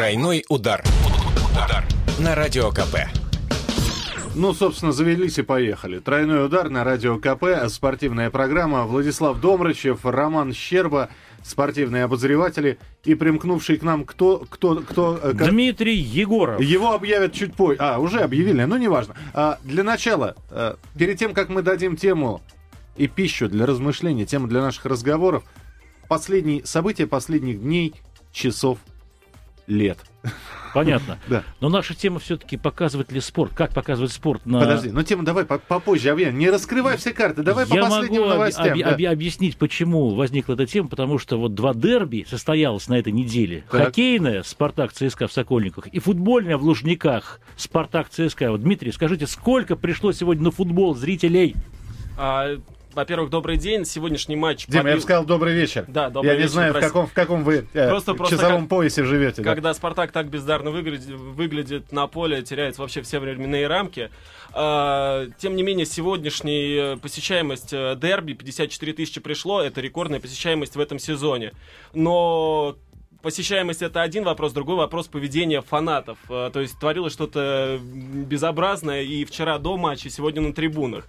Тройной удар. Удар. На радио КП. Ну, собственно, завелись и поехали. Тройной удар на радио КП, спортивная программа. Владислав Домрачев, Роман Щерба, спортивные обозреватели. И примкнувший к нам кто... кто, кто э, как- Дмитрий Егоров. Его объявят чуть позже. А, уже объявили, ну неважно. А, для начала, э, перед тем, как мы дадим тему и пищу для размышлений, тему для наших разговоров, последние события последних дней, часов, лет. Понятно. Да. Но наша тема все-таки показывает ли спорт? Как показывает спорт на... Подожди, ну тему давай по- попозже, Авьян. Не раскрывай все карты, давай по Я последним могу об- новостям. объ- да. объ- объяснить, почему возникла эта тема, потому что вот два дерби состоялось на этой неделе. Так. Хоккейное Спартак ЦСКА в Сокольниках и футбольное в Лужниках Спартак ЦСКА. Вот, Дмитрий, скажите, сколько пришло сегодня на футбол зрителей? А, во-первых, добрый день. Сегодняшний матч... Дима, я подбил- бы сказал добрый вечер. Да, добрый Я не вечер, знаю, в каком, в каком вы э, Просто- просто часовом как- поясе живете. да. Когда Спартак так бездарно выглядит, выглядит на поле, теряются вообще все временные рамки. А, Тем не менее, сегодняшняя посещаемость э, дерби, 54 тысячи пришло, это рекордная посещаемость в этом сезоне. Но посещаемость это один вопрос, другой вопрос поведения фанатов. Э, То есть творилось что-то безобразное и вчера до матча, и сегодня на трибунах.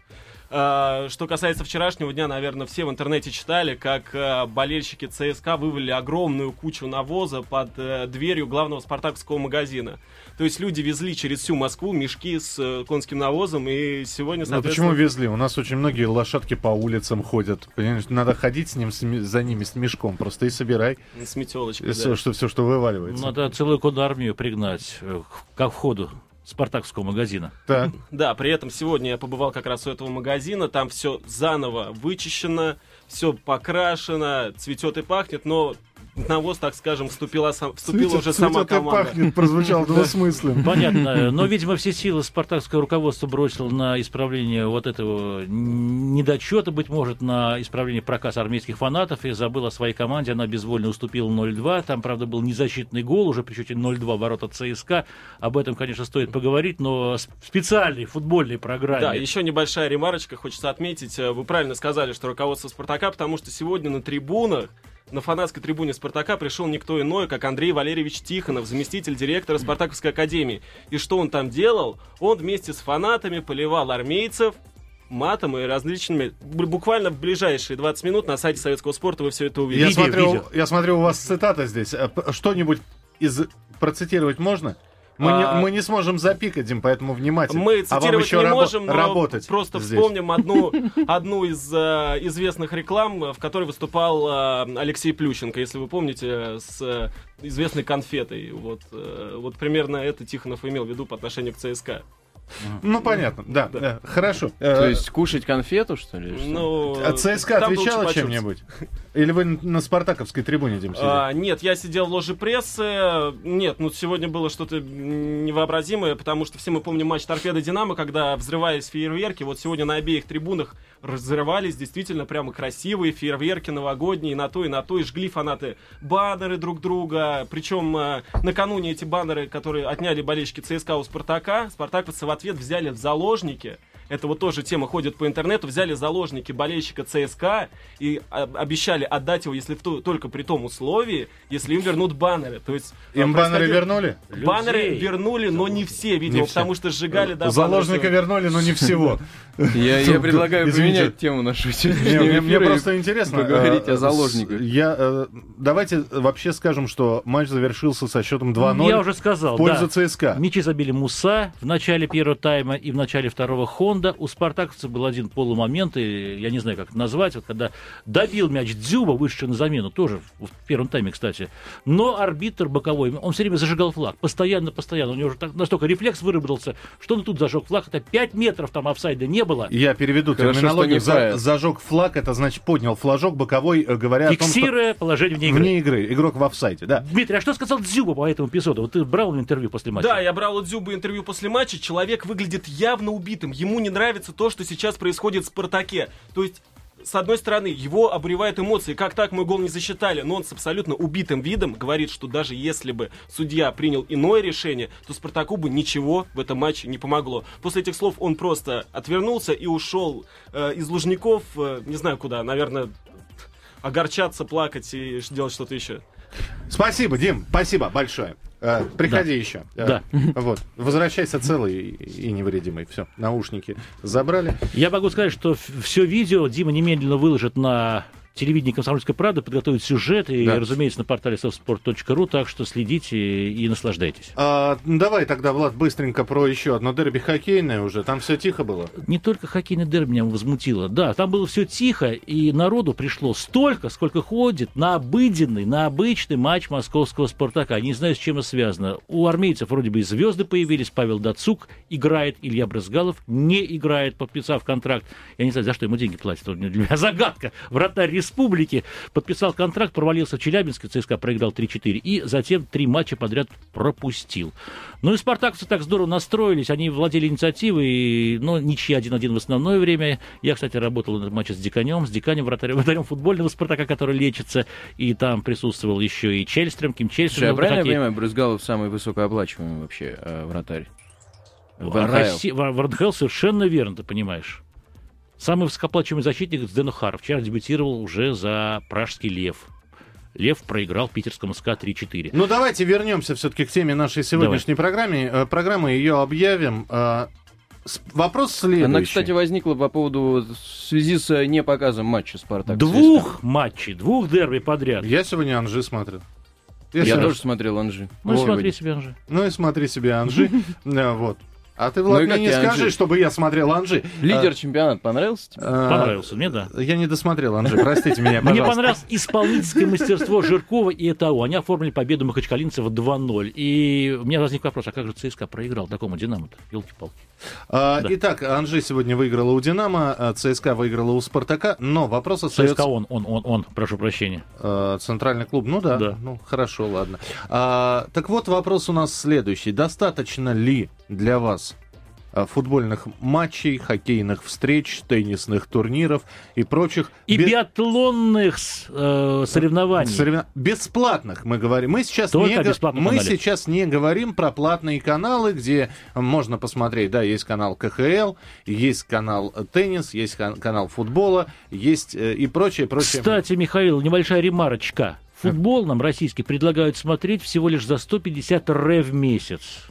Э, Что касается вчерашнего дня, наверное, все в интернете читали, как э, болельщики ЦСКА вывели огромную кучу навоза под э, дверью главного спартаковского магазина. То есть люди везли через всю Москву мешки с конским навозом, и сегодня, Ну, соответственно... почему везли? У нас очень многие лошадки по улицам ходят. Понимаешь, надо ходить с ним, с за ними с мешком. Просто и собирай С метелочкой, все, да. что, все, что вываливается. Надо целую конармию пригнать э, к- ко входу спартакского магазина. Так. Да, при этом сегодня я побывал как раз у этого магазина, там все заново вычищено, все покрашено, цветет и пахнет, но навоз, так скажем, вступила, сам- вступила уже сама Цветет команда. пахнет, прозвучал двусмысленно. Понятно, но, видимо, все силы спартакское руководство бросило на исправление вот этого недочета, быть может, на исправление проказа армейских фанатов и забыл о своей команде. Она безвольно уступила 0-2. Там, правда, был незащитный гол, уже при счете 0-2 ворота ЦСКА. Об этом, конечно, стоит поговорить, но специальной футбольной программе. Да, еще небольшая ремарочка, хочется отметить. э, Вы правильно сказали, что руководство Спартака, потому что сегодня на трибунах, на фанатской трибуне Спартака пришел никто иной, как Андрей Валерьевич Тихонов, заместитель директора Спартаковской академии. И что он там делал? Он вместе с фанатами поливал армейцев матом и различными... Буквально в ближайшие 20 минут на сайте Советского спорта вы все это увидите. Я Видео, смотрю, видео. я смотрю, у вас цитата здесь. Э, Что-нибудь из процитировать можно? Мы, не, А. мы не сможем запикать, Дим, поэтому внимательно. Мы а вам цитировать еще не рабо- можем, но работать просто здесь. вспомним одну, одну из э, известных реклам, в которой выступал э, Алексей Плющенко, если вы помните, с э, известной конфетой. Вот, э, вот примерно это Тихонов имел в виду по отношению к ЦСКА. Ну, понятно, да. э, хорошо. То есть кушать конфету, что ли? или что? Ну, а ЦСКА отвечала чем-нибудь? Или вы на Спартаковской трибуне, Дим, сидели? А, нет, я сидел в ложе прессы. Нет, ну сегодня было что-то невообразимое, потому что все мы помним матч Торпеда Динамо, когда взрывались фейерверки. Вот сегодня на обеих трибунах разрывались действительно прямо красивые фейерверки новогодние, на то, и на то, и жгли фанаты баннеры друг друга. Причем э, накануне эти баннеры, которые отняли болельщики ЦСКА у Спартака, спартаковцы в ответ взяли в заложники. Это вот тоже тема ходит по интернету. Взяли заложники болельщика ЦСКА и а, обещали отдать его, если в то- только при том условии, если им вернут баннеры. То есть Им э, баннеры вернули? Баннеры Людей. вернули, но не все, видимо, Не все. потому что сжигали, да, Заложника баннеры. вернули, но не всего. Я, я предлагаю Извините. поменять тему нашего Не, сегодняшнего Мне, просто интересно. Поговорить э, о заложниках. э, давайте вообще скажем, что матч завершился со счетом 2-0 Я уже сказал, в пользу да. ЦСКА. Мячи забили Муса в начале первого тайма и в начале второго Хонда. У спартаковцев был один полумомент, и я не знаю, как это назвать, вот когда добил мяч Дзюба, вышедший на замену, тоже в первом тайме, кстати. Но арбитр боковой, он все время зажигал флаг, постоянно, постоянно. У него уже так, настолько рефлекс выработался, что он тут зажег флаг. Это 5 метров там офсайда не было. Я переведу Хорошо, терминологию. За- зажег флаг, это значит поднял флажок боковой, э, говоря о том, что Фиксируя положение вне игры. вне игры. Игрок в офсайде, да. Дмитрий, а что сказал Дзюба по этому эпизоду? Вот ты брал интервью после матча? Да, я брал у Дзюба интервью после матча. Человек выглядит явно убитым. Ему не нравится то, что сейчас происходит в Спартаке. То есть с одной стороны, его обуревают эмоции. Как так мой гол не засчитали? Но он с абсолютно убитым видом говорит, что даже если бы судья принял иное решение, то Спартаку бы ничего в этом матче не помогло. После этих слов он просто отвернулся и ушел э, из Лужников, э, не знаю куда, наверное, огорчаться, плакать и делать что-то еще. Спасибо, Дим, спасибо большое. Э, приходи еще. Э, Да. Вот. Возвращайся целый и невредимый. Все, наушники забрали. Я могу сказать, что все видео Дима немедленно выложит на телевидении «Комсомольской правды», подготовит сюжет, и, Да. разумеется, на портале softsport.ru, так что следите и наслаждайтесь. А, давай тогда, Влад, быстренько про еще одно дерби хоккейное уже. Там все тихо было. Не только хоккейный дерби меня возмутило. Да, там было все тихо, и народу пришло столько, сколько ходит на обыденный, на обычный матч московского «Спартака». Не знаю, с чем это связано. У армейцев вроде бы и звезды появились. Павел Дацук играет, Илья Брызгалов не играет, подписав контракт. Я не знаю, за что ему деньги платят. Для меня загадка. Вратарь республики подписал контракт, провалился в Челябинске, ЦСКА проиграл 3-4, и затем три матча подряд пропустил. Ну и спартаковцы так здорово настроились, они владели инициативой, но ничья 1-1 в основное время. Я, кстати, работал на матче с Диканем, с Диканем, вратарем, вратарем футбольного Спартака, который лечится, и там присутствовал еще и Чельстрем, Ким Чельстрем. я правильно я понимаю, Брызгалов самый высокооплачиваемый вообще э, вратарь? В НХЛ. Россия, в, в РНХЛ совершенно верно, ты понимаешь. Самый высокооплачиваемый защитник Сдену Хар вчера дебютировал уже за пражский «Лев». Лев проиграл питерскому СКА 3-4. Ну, давайте вернемся все-таки к теме нашей сегодняшней программы. Э, Программы ее объявим. Э, Вопрос следующий. Она, кстати, возникла по поводу в связи с э, непоказом матча Спартак. Двух матчей, двух дерби подряд. Я сегодня Анжи смотрел. Я сегодня- тоже смотрел Анжи. Ну, Ой, смотри себе же. Ну и смотри себе Анжи. Да, Вот. А ты, Влад, Ну мне не скажи, Анжи? чтобы я смотрел Анжи. Лидер чемпионата понравился тебе? А, Понравился мне, да. Я не досмотрел Анжи, простите меня, Мне понравилось исполнительское мастерство Жиркова и ЭТАУ. Они оформили победу махачкалинцева 2-0. И у меня возник вопрос, а как же ЦСКА проиграл такому «Динамо»-то? Елки-палки. А, Да. Итак, Анжи сегодня выиграла у «Динамо», а ЦСКА выиграла у «Спартака», но вопрос остается... ЦСКА он, он, он, он, прошу прощения. Э, Центральный клуб, ну да, Да. ну хорошо, ладно. А, так вот, вопрос у нас следующий. Достаточно ли для вас а, футбольных матчей, хоккейных встреч, теннисных турниров и прочих И бе- биатлонных э, соревнований. соревно- бесплатных мы говорим. Мы сейчас Только не мы канале. сейчас не говорим про платные каналы, где можно посмотреть. Да, есть канал КХЛ, есть канал э, теннис, есть кан- канал футбола, есть э, и прочее, прочее. Кстати, Михаил, небольшая ремарочка. Футбол нам российский предлагают смотреть всего лишь за 150 ре в месяц.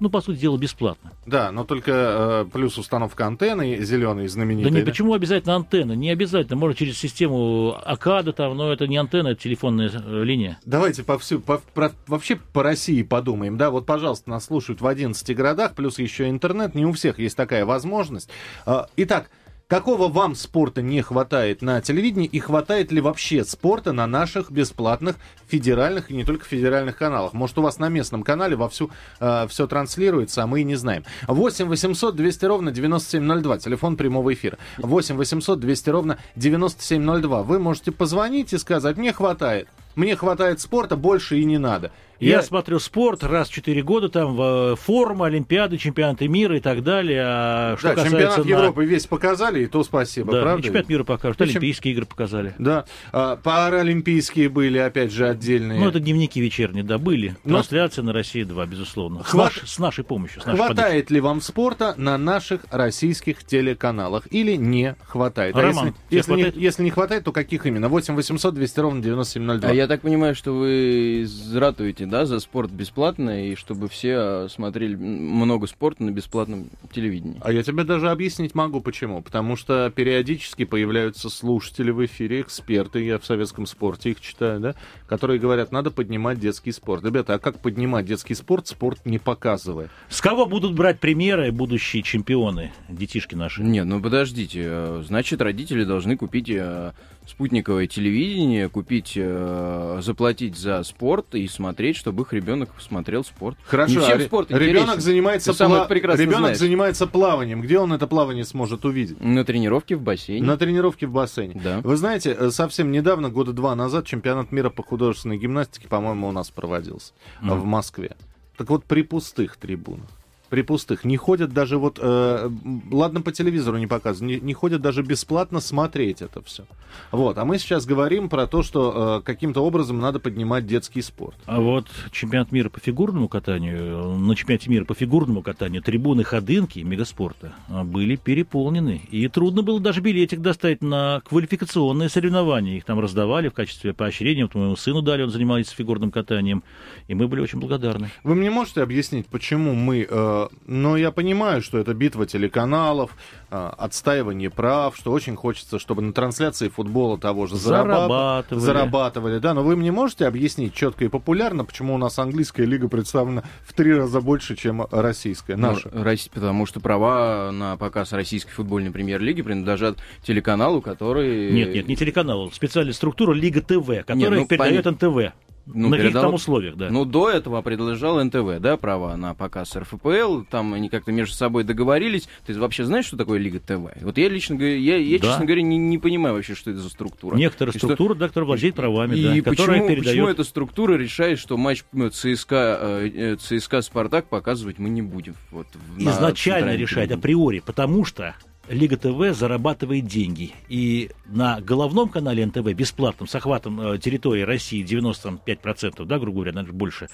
Ну, по сути дела, бесплатно. Да, но только э, плюс установка антенны зеленой знаменитой. Да не, почему обязательно антенна? Не обязательно. Можно через систему АКАДа, там, но это не антенна, это телефонная э, линия. Давайте по всю, по- про- вообще по России подумаем. Да, вот, пожалуйста, нас слушают в 11 городах, плюс еще интернет. Не у всех есть такая возможность. А, Итак, какого вам спорта не хватает на телевидении и хватает ли вообще спорта на наших бесплатных федеральных и не только федеральных каналах? Может, у вас на местном канале вовсю все транслируется, а мы и не знаем. 8 800 200 ровно 9702, телефон прямого эфира. 8 800 200 ровно 9702. Вы можете позвонить и сказать, мне хватает. Мне хватает спорта, больше и не надо. Я, смотрю спорт раз в 4 года, там э, форма, Олимпиады, чемпионаты мира и так далее. А что да, касается чемпионат на- Европы весь показали, и то спасибо, Да, правда? и чемпионат мира покажут, И чем- Олимпийские игры показали. Да, а, паралимпийские были, опять же, отдельные. Ну, это дневники вечерние, да, были. Но- Трансляция на России 2, безусловно. С, Хват- наш- с нашей помощью. С нашей. Хватает ли вам спорта на наших российских телеканалах или не хватает? А Роман, если, тебе если, не, хватает? если не хватает, то каких именно? 8 800 200 ровно 9702. А я так понимаю, что вы ратуете, да, за спорт бесплатно, и чтобы все а, смотрели много спорта на бесплатном телевидении. А я тебе даже объяснить могу, почему. Потому что периодически появляются слушатели в эфире, эксперты, я в советском спорте их читаю, да, которые говорят, надо поднимать детский спорт. Ребята, а как поднимать детский спорт, спорт не показывая? С кого будут брать примеры будущие чемпионы, детишки наши? Не, ну подождите, э, значит, родители должны купить э, спутниковое телевидение, купить, э, заплатить за спорт и смотреть, чтобы их ребенок смотрел спорт. Хорошо, а спорт ребенок интересен. занимается, Ты пла- ребенок знаешь. занимается плаванием. Где он это плавание сможет увидеть? На тренировке в бассейне. На тренировке в бассейне. Да. Вы знаете, э, совсем недавно, года два назад, чемпионат мира по художественной гимнастике, по-моему, у нас проводился э, в Москве. Так вот, при пустых трибунах. При пустых. Не ходят даже вот, э, ладно, по телевизору не показывают, не, не ходят даже бесплатно смотреть это все. Вот, а мы сейчас говорим про то, что э, каким-то образом надо поднимать детский спорт. А вот чемпионат мира по фигурному катанию, на чемпионате мира по фигурному катанию трибуны Ходынки мегаспорта а, были переполнены. И трудно было даже билетик достать на квалификационные соревнования. Их там раздавали в качестве поощрения. Вот моему сыну дали, он занимается фигурным катанием. И мы были очень благодарны. Вы мне можете объяснить, почему мы... Э, ну, я понимаю, что это битва телеканалов, э, отстаивание прав, что очень хочется, чтобы на трансляции футбола того же зарабатывали. зарабатывали. Да, но вы мне можете объяснить четко и популярно, почему у нас английская лига представлена в три раза больше, чем российская, Ну, наша? Рос- потому что права на показ российской футбольной премьер-лиги принадлежат телеканалу, который... Нет, нет, не телеканал. Специальная структура Лига ТВ, которая ну, передает понятно. НТВ. Ну, на каких передал- там условиях, да. Ну, до этого принадлежал НТВ, да, права на показ РФПЛ, там они как-то между собой договорились. Ты вообще знаешь, что такое Лига ТВ? Вот я лично говоря, я, я Да. честно говоря, не, не понимаю вообще, что это за структура. Некоторая И что- структура, да, которая владеет правами, И да, которая почему, передает... почему эта структура решает, что матч ну, ЦСКА, э, э, ЦСКА Спартак показывать мы не будем? Вот, изначально решает априори, потому что Лига ТВ зарабатывает деньги. И на головном канале НТВ, бесплатном, с охватом э, территории России 95%, да, грубо говоря, даже больше,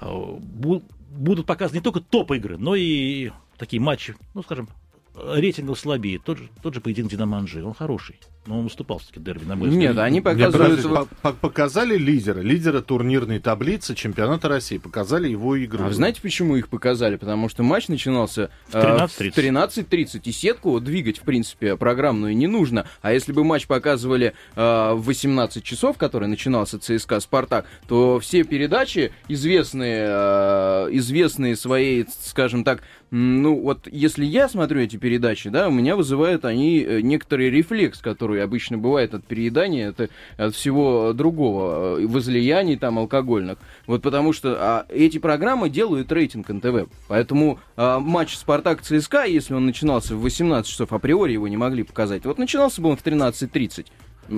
э, бу- будут показаны не только топ-игры, но и такие матчи, ну, скажем, рейтингов слабее. Тот же, тот же поединок Динамо Анжи, он хороший. Но он уступал все-таки дерби, на мой взгляд. Нет, они показывают... по- по- показали лидера, лидера турнирной таблицы чемпионата России, показали его игру. А вы знаете, почему их показали? Потому что матч начинался В э, 13:30. в 13.30, и сетку двигать, в принципе, программную не нужно. А если бы матч показывали э, в 18 часов, который начинался ЦСКА «Спартак», то все передачи, известные, э, известные своей, скажем так, ну вот если я смотрю эти передачи, да, у меня вызывают они э, некоторый рефлекс, который обычно бывает от переедания, это от всего другого, э, возлияний там алкогольных. Вот потому что а, эти программы делают рейтинг НТВ. Поэтому а, матч Спартак ЦСКА, если он начинался в 18 часов, априори его не могли показать. Вот начинался бы он в 13.30.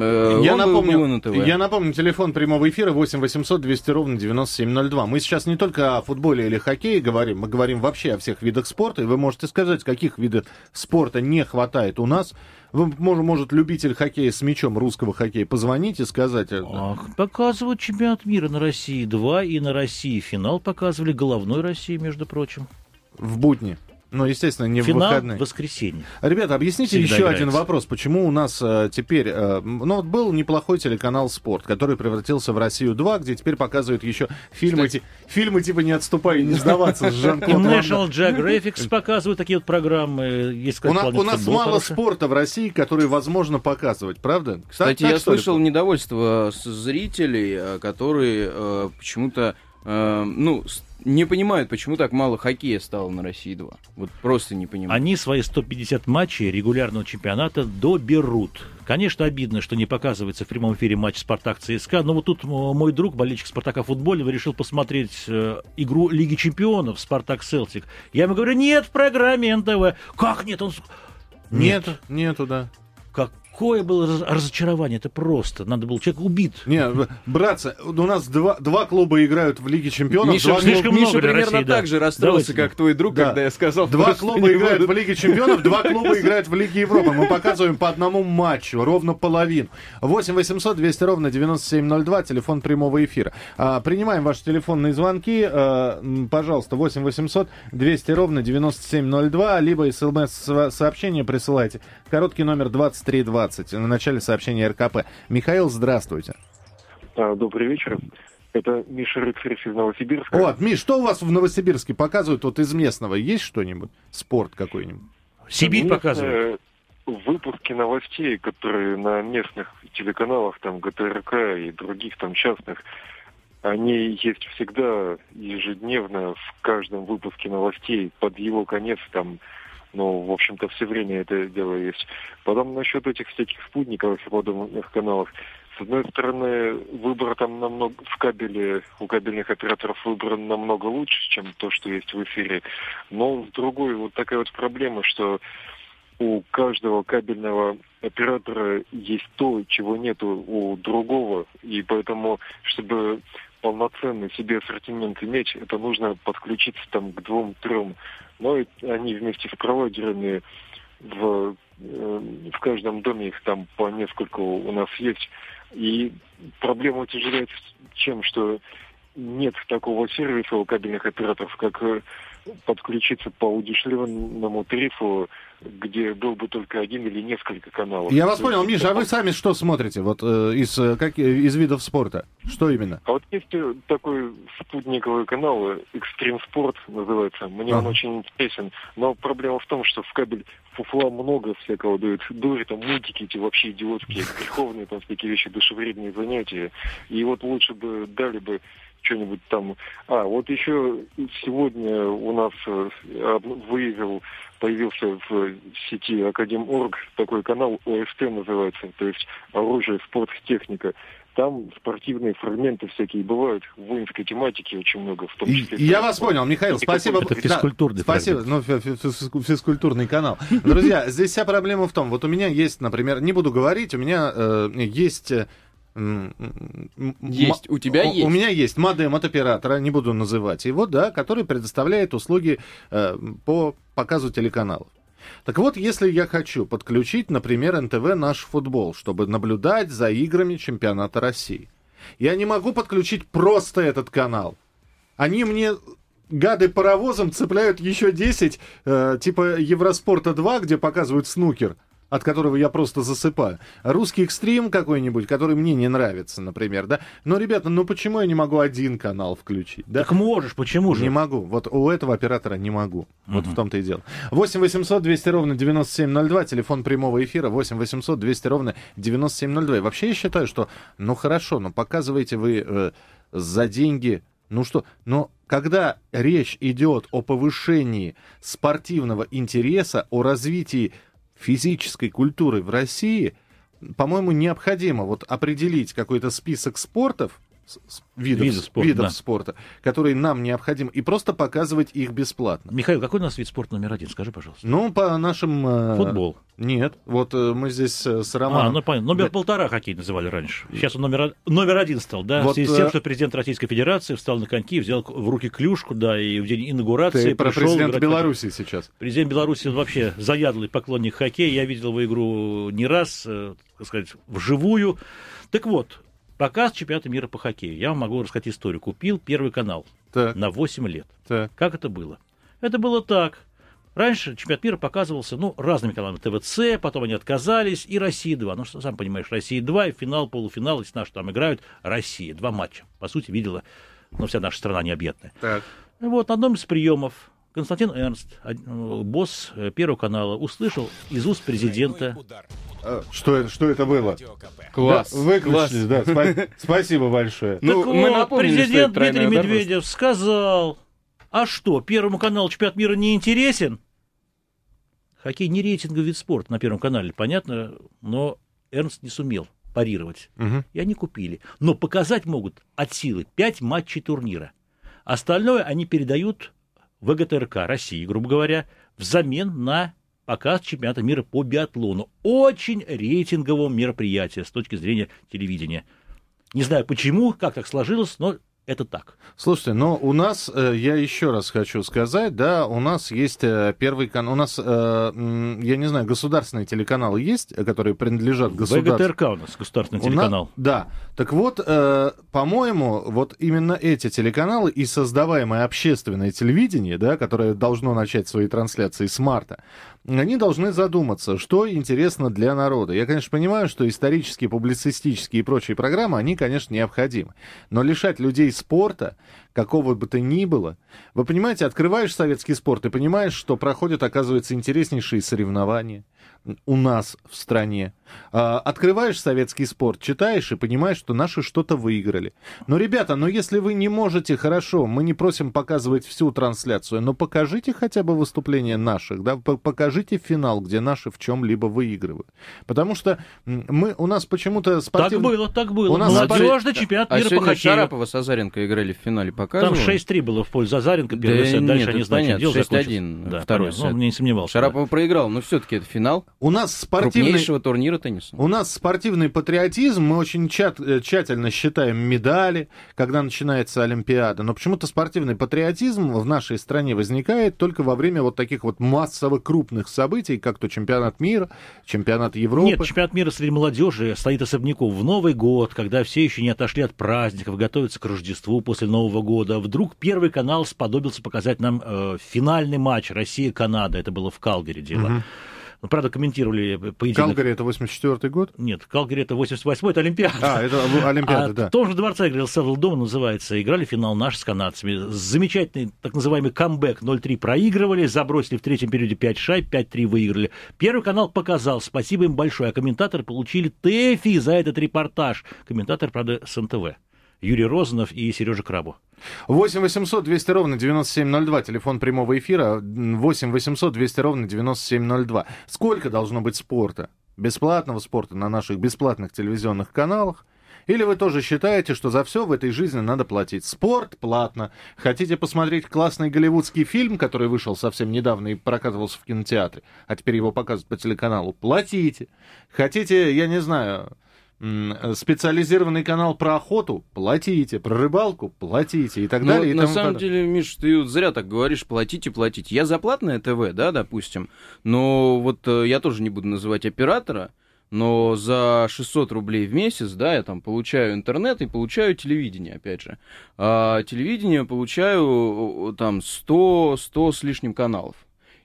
э, Я напомню, был на ТВ. я напомню, телефон прямого эфира 8 800 200 ровно 9702. Мы сейчас не только о футболе или хоккее говорим, мы говорим вообще о всех видах спорта, и вы можете сказать, каких видов спорта не хватает у нас. Вы, может, может любитель хоккея с мячом русского хоккея позвонить и сказать... э, Ах, показывают чемпионат мира на России 2 и на России финал показывали головной России, между прочим. в будни. Ну, естественно, не в финал выходные. в воскресенье. Ребята, объясните Всегда еще играется. один вопрос. Почему у нас э, теперь... э, ну, вот был неплохой телеканал «Спорт», который превратился в «Россию-2», где теперь показывают еще фильмы, ти- фильмы типа «Не отступай и не сдаваться» с И Жан-Клод Ван National Geographic показывают такие вот программы. Есть У, на- нас мало спорта в России, который возможно показывать, правда? Кстати, Так- я так, слышал недовольство с зрителей, э, которые э, почему-то, э, ну, не понимают, почему так мало хоккея стало на России 2. Вот просто не понимают. Они свои 150 матчей регулярного чемпионата доберут. Конечно, обидно, что не показывается в прямом эфире матч «Спартак-ЦСКА», но вот тут мой друг, болельщик «Спартака» футбольного, решил посмотреть э, игру Лиги чемпионов «Спартак-Селтик». Я ему говорю, нет в программе НТВ. Как нет? Он... с- Нет, нету, да. Какое было раз- разочарование, это просто. Надо было, человек убит. Не, братцы, у нас два, два клуба играют в Лиге чемпионов. Миша, два, слишком клуба, Миша много примерно России, да. так же расстроился, Давайте. как твой друг, Да. когда я сказал, Два клуба играют будут. в Лиге чемпионов, два клуба играют в Лиге Европы. Мы показываем по одному матчу, ровно половину. 8 800 200 ровно 9702, телефон прямого эфира. А, принимаем ваши телефонные звонки. А, пожалуйста, 8 800 200 ровно 9702, либо смс-сообщение присылайте. Короткий номер 2320, на начале сообщения РКП. Михаил, здравствуйте. А, Добрый вечер. Это Миша Рыцарь из Новосибирска. Вот, Миш, что у вас в Новосибирске показывают вот из местного? Есть что-нибудь? Спорт какой-нибудь? Сибирь Местные показывает. Выпуски новостей, которые на местных телеканалах, там, ГТРК и других там частных, они есть всегда ежедневно в каждом выпуске новостей. Под его конец там, ну, в общем-то, все время это дело есть. Потом насчет этих всяких спутниковых и подобных каналов. С одной стороны, выбор там намного в кабеле, у кабельных операторов выбор намного лучше, чем то, что есть в эфире. Но с другой, вот такая вот проблема, что у каждого кабельного оператора есть то, чего нету у другого, и поэтому, чтобы полноценный себе ассортимент иметь, это нужно подключиться там к двум-трем. Но и они вместе с провайдерами в, э, в каждом доме их там по несколько у нас есть. И проблема утяжеляется чем, что нет такого сервиса у кабельных операторов, как э, подключиться по удешевленному тарифу, где был бы только один или несколько каналов. Я вас понял, Миша, а вы сами что смотрите вот э, из, э, как, из видов спорта? Что именно? А вот есть э, такой спутниковый канал, Extreme Sport называется. Мне Ага. он очень интересен. Но проблема в том, что в кабель фуфла много всякого дают. Дури, там мультики эти вообще идиотские, греховные там всякие вещи, душевредные занятия. И вот лучше бы дали бы что-нибудь там. А, вот еще сегодня у нас э, выявил, появился в сети Академ.орг такой канал ОСТ называется, то есть оружие, спорт, техника. Там спортивные фрагменты всякие бывают, воинской тематики очень много, в том числе. и я вас понял, Михаил, спасибо. Это Да, физкультурный Спасибо, ну, фи- фи- фи- физкультурный канал. Друзья, здесь вся проблема в том, вот у меня есть, например, не буду говорить, у меня э, есть... э, Есть, у тебя у, есть. У меня есть модем от оператора, не буду называть его, да, который предоставляет услуги э, по показу телеканалов. Так вот, если я хочу подключить, например, НТВ «Наш футбол», чтобы наблюдать за играми чемпионата России, я не могу подключить просто этот канал. Они мне, гады паровозом, цепляют еще 10, э, типа Евроспорта 2, где показывают снукер, от которого я просто засыпаю. Русский экстрим какой-нибудь, который мне не нравится, например, да. Но, ребята, ну почему я не могу один канал включить, да? Так можешь, почему же? Не могу. Вот у этого оператора не могу. Вот в том-то и дело. 8 800 200 ровно 9702, телефон прямого эфира 8 800 200 ровно 9702. И вообще я считаю, что, ну хорошо, но показываете вы э, за деньги, ну что, но когда речь идет о повышении спортивного интереса, о развитии физической культуры в России, по-моему, необходимо вот определить какой-то список спортов, видов, Видов спорта, видов да. спорта, которые нам необходимы, и просто показывать их бесплатно. Михаил, какой у нас вид спорта номер один? Скажи, пожалуйста. Ну, по нашим... э, Футбол. Нет, вот э, мы здесь э, с А, Романом... ну понятно. Номер Да. полтора хоккей называли раньше. Сейчас он номер, номер один стал, да? Вот, в связи с тем, что президент Российской Федерации встал на коньки, взял в руки клюшку, да, и в день инаугурации Ты про пришел президента в хоккей. Беларуси сейчас. Президент Беларуси вообще заядлый поклонник хоккея. Я видел его игру не раз, так сказать, вживую. Так вот, показ чемпионата мира по хоккею. Я вам могу рассказать историю. Купил первый канал Так, на 8 лет. так. Как это было? Это было так. Раньше чемпионат мира показывался, ну, разными каналами. ТВЦ, потом они отказались, и Россия-2. Ну, что, сам понимаешь, Россия-2, и финал, полуфинал, если наши там играют, Россия. Два матча. По сути, видела, ну, вся наша страна необъятная. так. Вот, на одном из приемов Константин Эрнст, э, босс э, Первого канала, услышал из уст президента. А, Что, это- что это было? Класс. Да, выключили, класс. да. спа- Спасибо большое. Ну, так мы вот, это президент Дмитрий Медведев сказал, а что, Первому каналу чемпионат мира не интересен? Хоккей не рейтинговый вид спорта на Первом канале, понятно, но Эрнст не сумел парировать. Мгм. И они купили. Но показать могут от силы 5 матчей турнира. Остальное они передают ВГТРК России, грубо говоря, взамен на показ чемпионата мира по биатлону. Очень рейтингового мероприятия с точки зрения телевидения. Не знаю почему, как так сложилось, но это так. Слушайте, но у нас, э, я еще раз хочу сказать, да, у нас есть э, первый канал, у нас, э, я не знаю, государственные телеканалы есть, которые принадлежат государству? ВГТРК у нас государственный У на- телеканал. Да. Так вот, по-моему, вот именно эти телеканалы и создаваемое общественное телевидение, да, которое должно начать свои трансляции с марта, они должны задуматься, что интересно для народа. Я, конечно, понимаю, что исторические, публицистические и прочие программы, они, конечно, необходимы. Но лишать людей спорта, какого бы то ни было, вы понимаете, открываешь советский спорт и понимаешь, что проходят, оказывается, интереснейшие соревнования у нас в стране. А, Открываешь советский спорт, читаешь и понимаешь, что наши что-то выиграли. Но, ребята, ну если вы не можете, хорошо, мы не просим показывать всю трансляцию, но покажите хотя бы выступления наших, да, покажите финал, где наши в чем-либо выигрывают. Потому что мы, у нас почему-то Так спортивный... было, так было. У нас Молодежный чемпионат А мира по сегодня хоккею. Шарапова с Азаренко играли в финале Да, показывал. Там 6-3 было в пользу Азаренко, первый Да сет, дальше нет, они понятно, дело 6-1 закончилось. Да, второй понятно. сет. Ну, не сомневался. да. Шарапова проиграл, но все-таки это финал У нас спортивный... крупнейшего турнира тенниса. У нас спортивный патриотизм, мы очень чат- э, тщательно считаем медали, когда начинается Олимпиада, но почему-то спортивный патриотизм в нашей стране возникает только во время вот таких вот массово крупных событий, как то чемпионат мира, чемпионат Европы. Нет, чемпионат мира среди молодежи стоит особняком. В Новый год, когда все еще не отошли от праздников, готовятся к Рождеству после Нового года, вдруг Первый канал сподобился показать нам э, финальный матч Россия-Канада. Это было в Калгари дело. Мгм. Ну, правда, комментировали поединок. Калгари это 84 год? Нет, Калгари это 88-й, это Олимпиада. А, это Олимпиада, А да. В том же дворце играл Севил Дома, называется. Играли финал наши с канадцами. Замечательный так называемый камбэк 0-3 проигрывали, забросили в третьем периоде 5 шайб, 5-3 выиграли. Первый канал показал, спасибо им большое. А комментаторы получили ТЭФИ за этот репортаж. Комментатор, правда, с НТВ. Юрий Розанов и Сережа Крабу. 8 800 200 ровно 9702, телефон прямого эфира, 8 800 200 ровно 9702. Сколько должно быть спорта? Бесплатного спорта на наших бесплатных телевизионных каналах? Или вы тоже считаете, что за все в этой жизни надо платить? Спорт платно. Хотите посмотреть классный голливудский фильм, который вышел совсем недавно и прокатывался в кинотеатре, а теперь его показывают по телеканалу? Платите. Хотите, я не знаю, специализированный канал про охоту? Платите. Про рыбалку? Платите. И так Ну, далее. и на самом деле, Миш, ты вот зря так говоришь, платите, платите. Я за платное ТВ, да, допустим, но вот э, я тоже не буду называть оператора, но за 600 рублей в месяц, да, я там получаю интернет и получаю телевидение, опять же. А телевидение получаю э, там 100, 100 с лишним каналов.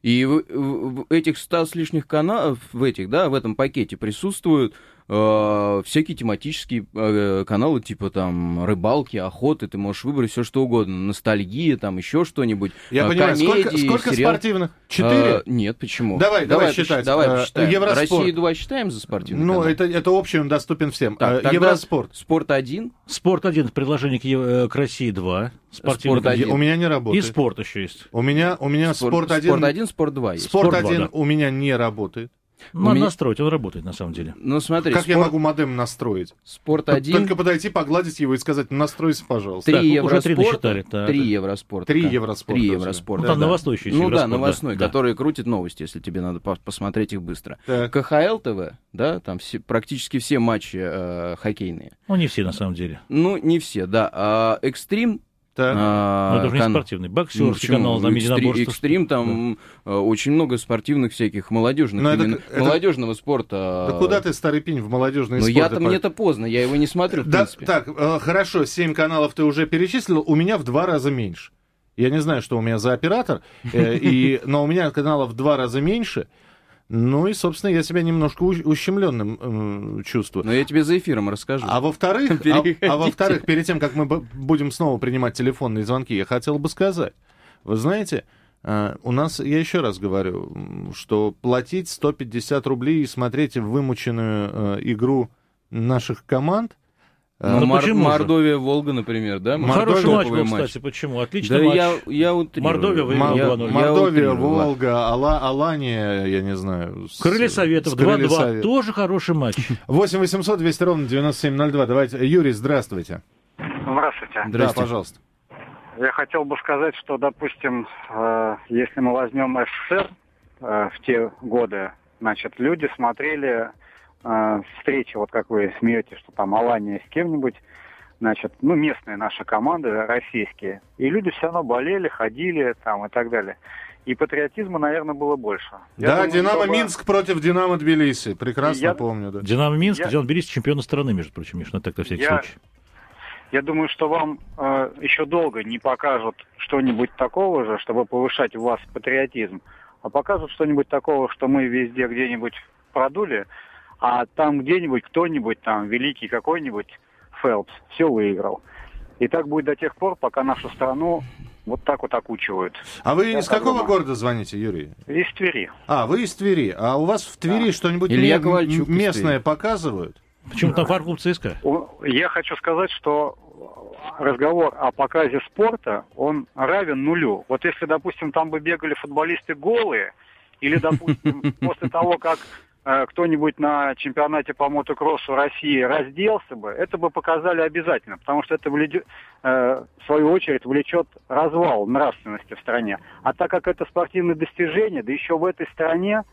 И в- в этих 100 с лишних каналов, в этих, да, в этом пакете присутствуют э, всякие тематические э, каналы, типа там рыбалки, охоты, ты можешь выбрать все что угодно, ностальгия, там еще что-нибудь. Я э, понимаю, сколько, комедии, сколько сериал. спортивных? Четыре? А, нет, почему? Давай, давай считать. Давай Э, посчитаем. Евроспорт. Россию 2 считаем за спортивный ну, канал? это, это общий, он доступен всем. Так, Э, Евроспорт. Спорт 1, Спорт 1 в предложении к, Ев- э, к России 2. Спортивный Спорт канал. один. У меня не И работает. спорт еще есть. У меня, у меня спорт, один. Спорт 1, спорт 2 есть. Спорт Спорт два, один да. у меня не работает. Надо меня- настроить, он работает на самом деле. Ну, смотри, как я спорт, могу модем настроить? спорт 1, Только подойти, погладить его и сказать, «Ну, настройся, пожалуйста. 3 Так, уже три евроспорта, насчитали, так. 3 евроспорта. Три да. евроспорта Три евроспорта. Ну, там да. новостной еще. Ну да, новостной, да. который крутит новости, если тебе надо по- посмотреть их быстро. Так. КХЛ ТВ, да, там все, практически все матчи э, хоккейные. Ну, не все на самом деле. Ну, не все, да. А Экстрим... Так. а, Но это уже не кан- спортивный. Ну, Боксерский канал, там единоборство. Экстрим, там э, очень много спортивных всяких молодежных, Ну, это- именно это- молодежного спорта. Да куда ты, старый пень, в молодежный Ну, спорт? я-то Это мне-то поздно, я его не смотрю, в Да, принципе. так, э, хорошо, 7 каналов ты уже перечислил, у меня в два раза меньше. Я не знаю, что у меня за оператор, э, и, но у меня каналов в два раза меньше. Ну и, собственно, я себя немножко ущемленным э, чувствую. Но я тебе за эфиром расскажу. А во-вторых, а, а во-вторых, перед тем, как мы будем снова принимать телефонные звонки, я хотел бы сказать, вы знаете, э, у нас, я еще раз говорю, что платить 150 рублей и смотреть вымученную э, игру наших команд, Ну, Ну, Мор- почему же? Мордовия, Волга, например, да? Хороший матч был, матч. кстати. Почему? Да Отличный матч. я, я утрирую. Мордовия выиграла Мол- Я- 2:0. я Мордовия. Волга, Ала, Алания, я не знаю. с- Крылья Советов с Крылья 2-2. Совет. Тоже хороший матч. 8 800 200 ровно 9702. Давайте, Юрий, здравствуйте. Здравствуйте. Да, Здрасте. пожалуйста. Я хотел бы сказать, что, допустим, э, если мы возьмем СССР э, в те годы, значит, люди смотрели э, встречи, вот как вы смеетесь, что там Алания с кем-нибудь, значит, ну, местные наши команды, российские. И люди все равно болели, ходили там и так далее. И патриотизма, наверное, было больше. Я да, думаю, Динамо чтобы- Минск против Динамо Тбилиси. Прекрасно Я- помню, да. Динамо Минск, Я- Динамо Тбилиси чемпиона страны, между прочим, Миш, ну так на всякий Я- случай. Я думаю, что вам э, еще долго не покажут что-нибудь такого же, чтобы повышать у вас патриотизм, а покажут что-нибудь такого, что мы везде где-нибудь продули, а там где-нибудь кто-нибудь там, великий какой-нибудь Фелпс, все выиграл. И так будет до тех пор, пока нашу страну вот так вот окучивают. А вы Я из какого подумаю. города звоните, Юрий? Из Твери. А, вы из Твери. А у вас в Твери что-нибудь Илья ме- Ковальчук местное Твери. показывают? Почему там фарклуб ЦСКА? Я хочу сказать, что разговор о показе спорта, он равен нулю. Вот если, допустим, там бы бегали футболисты голые, или, допустим, после того, как кто-нибудь на чемпионате по мотокроссу России разделся бы, это бы показали обязательно, потому что это влечет, э, в свою очередь влечет развал нравственности в стране. А так как это спортивное достижение, да еще в этой стране,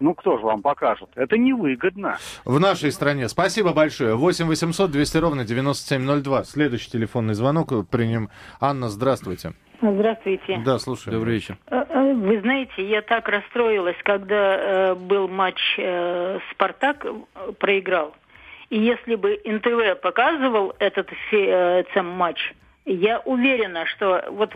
ну кто же вам покажет? Это невыгодно. В нашей стране. Спасибо большое. 8 800 200 ровно 9702. Следующий телефонный звонок примем. Анна, здравствуйте. Здравствуйте. Да, слушаю. Добрый вечер. Э, э, Вы знаете, я так расстроилась, когда э, был матч э, «Спартак» проиграл. И если бы НТВ показывал этот э, матч, я уверена, что вот,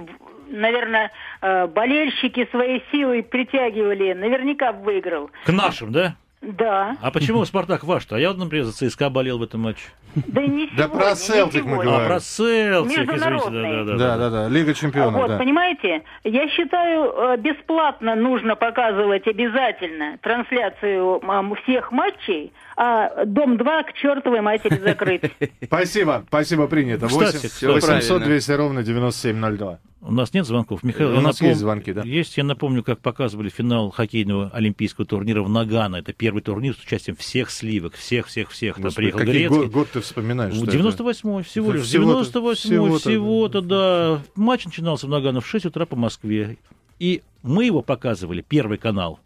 наверное, э, болельщики своей силой притягивали, наверняка выиграл. К нашим, да? Да, А почему Спартак ваш-то? А я вот, например, за ЦСКА болел в этом матче. да не Да сегодня, про Селтик мы говорим. А, про Селтик, извините. Да, да, Да, да, да. Лига чемпионов, вот, да. понимаете, я считаю, э, бесплатно нужно показывать обязательно трансляцию всех матчей, а Дом-2 к чертовой матери закрыть. Спасибо, спасибо, принято. Кстати, 8 всё 800 правильно. 200 ровно 9702. У нас нет звонков, Михаил. У нас напом- есть звонки, да. Есть, я напомню, как показывали финал хоккейного олимпийского турнира в Нагано. Это первый турнир с участием всех сливок, всех-всех-всех. Там Господи, приехал какой Грецкий. год, год ты вспоминаешь? что это? 98-й, всего лишь. всего-то- 98-й, всего-то, всего-то, да. Матч начинался в Нагано в 6 утра по Москве. И мы его показывали, Первый канал.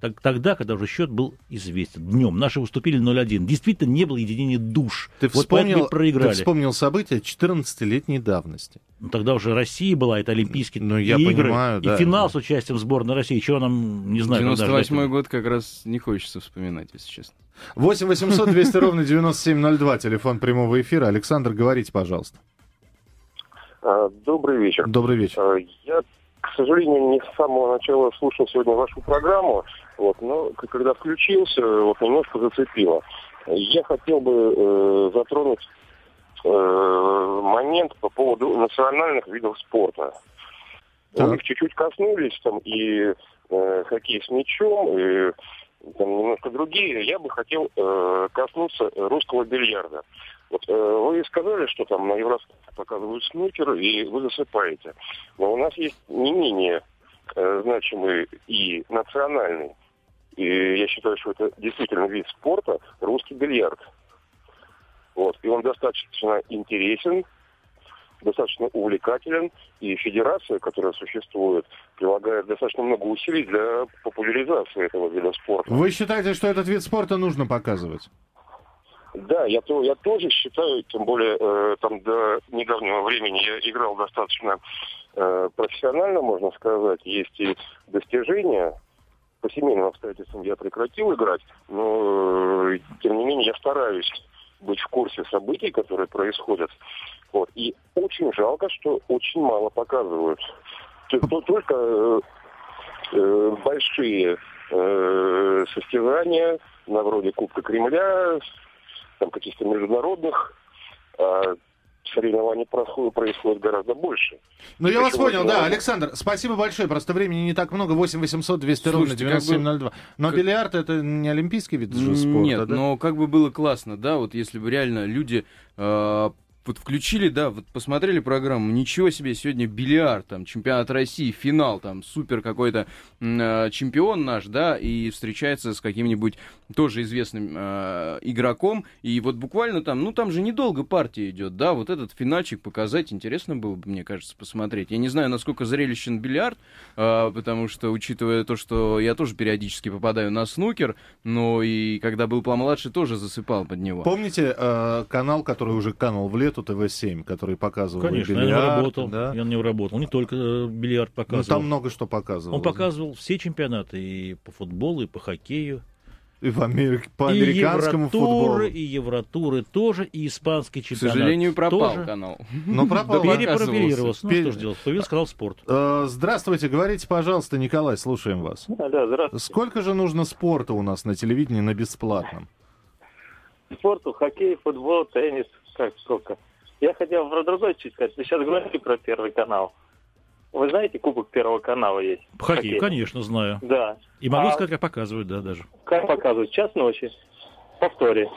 Так- Тогда, когда уже счет был известен. Днем. Наши уступили 0-1. Действительно, не было единения душ. Ты вот вспомнил, и проиграли. ты вспомнил события 14-летней давности. Ну, тогда уже Россия была, это Олимпийские Ну, я игры. понимаю, да. И финал с участием сборной России. Чего нам, не знаю, когда ждать 98 год как раз не хочется вспоминать, если честно. 8 800 200 ровно 9702. Телефон прямого эфира. Александр, говорите, пожалуйста. А, Добрый вечер. Добрый вечер. А, Я, сожалению, не с самого начала слушал сегодня вашу программу, вот, но когда включился, вот немножко зацепило. Я хотел бы э, затронуть э, момент по поводу национальных видов спорта. Так. Вы их чуть-чуть коснулись, там и э, хоккей с мячом, и там немножко другие. Я бы хотел э, коснуться русского бильярда. Вот э, вы сказали, что там на Евроспорте показывают снукер, и вы засыпаете. Но у нас есть не менее э, значимый и национальный, и я считаю, что это действительно вид спорта, русский бильярд. Вот. И он достаточно интересен, достаточно увлекателен, и федерация, которая существует, прилагает достаточно много усилий для популяризации этого вида спорта. Вы считаете, что этот вид спорта нужно показывать? Да, я, то, я тоже считаю, тем более э, там до недавнего времени я играл достаточно э, профессионально, можно сказать. Есть и достижения. По семейным обстоятельствам я прекратил играть, но э, тем не менее я стараюсь быть в курсе событий, которые происходят. Вот. И очень жалко, что очень мало показывают. Т- т- Только э, э, большие э, состязания на вроде Кубка Кремля, там каких-то международных а соревнований происходит, гораздо больше. Ну, я вас понял, да? Александр, спасибо большое, просто времени не так много, 8 800 200 ровно Слушайте, как бы- 9702. Но как- бильярд это не олимпийский вид же спорта, Нет, да? но как бы было классно, да, вот если бы реально люди э, вот включили, да, вот посмотрели программу, ничего себе, сегодня бильярд, там, чемпионат России, финал, там, супер какой-то э, чемпион наш, да, и встречается с каким-нибудь тоже известным э, игроком, и вот буквально там, ну, там же недолго партия идет, да, вот этот финальчик показать интересно было бы, мне кажется, посмотреть. Я не знаю, насколько зрелищен бильярд, э, потому что, учитывая то, что я тоже периодически попадаю на снукер, но и когда был помладше, тоже засыпал под него. Помните э, канал, который уже канул в лету, ТВ-7, который показывал Конечно, я на бильярд, работал. да? Я на него работал. Не только э, бильярд Ну, показывал. там много что показывал. Он показывал все чемпионаты и по футболу, и по хоккею. И в Америк- по и американскому евротуры, футболу. и евротуры тоже, и испанский К чемпионат. сожалению, пропал тоже. канал. Но пропал. Перепрофилировался. Ну Пере- что ж делать, появился канал «Спорт». Э, Здравствуйте, говорите, пожалуйста, Николай, слушаем вас. Да, здравствуйте. Сколько же нужно спорта у нас на телевидении на бесплатном? Спорту, хоккей, футбол, теннис, как сколько. Я хотел про другой чуть сказать. Вы сейчас говорите про Первый канал. Вы знаете, Кубок Первого канала есть? Хоккей, Хоккей. конечно, знаю. Да. И могу А- сказать, как показывают, да, даже. Как показывают? Час ночи. Повторе.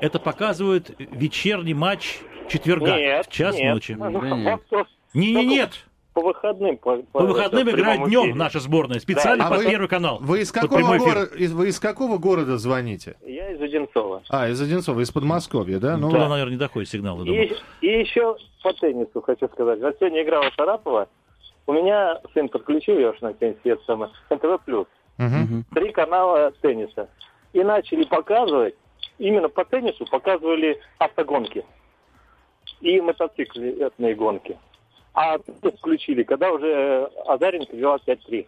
Это показывает вечерний матч четверга Нет, в час нет. ночи. Ну, Да нет. повтор. Не, не, нет. По выходным. По, По выходным это, играет днем эфире. наша сборная. Специально А под вы- Первый канал. Вы из какого, города, из, вы из какого города звоните? Я из Одинцова. А, из Одинцова, из Подмосковья, да? Ну, Туда, наверное, не доходит сигнал, я думаю. И, и еще по теннису хочу сказать. Вот сегодня играла Шарапова. У меня сын подключил, я уж на теннис это самое, НТВ+. плюс. мгм. Три канала тенниса. И начали показывать, именно по теннису показывали автогонки. И мотоциклетные гонки. А включили, когда уже Азаренко вела 5-3.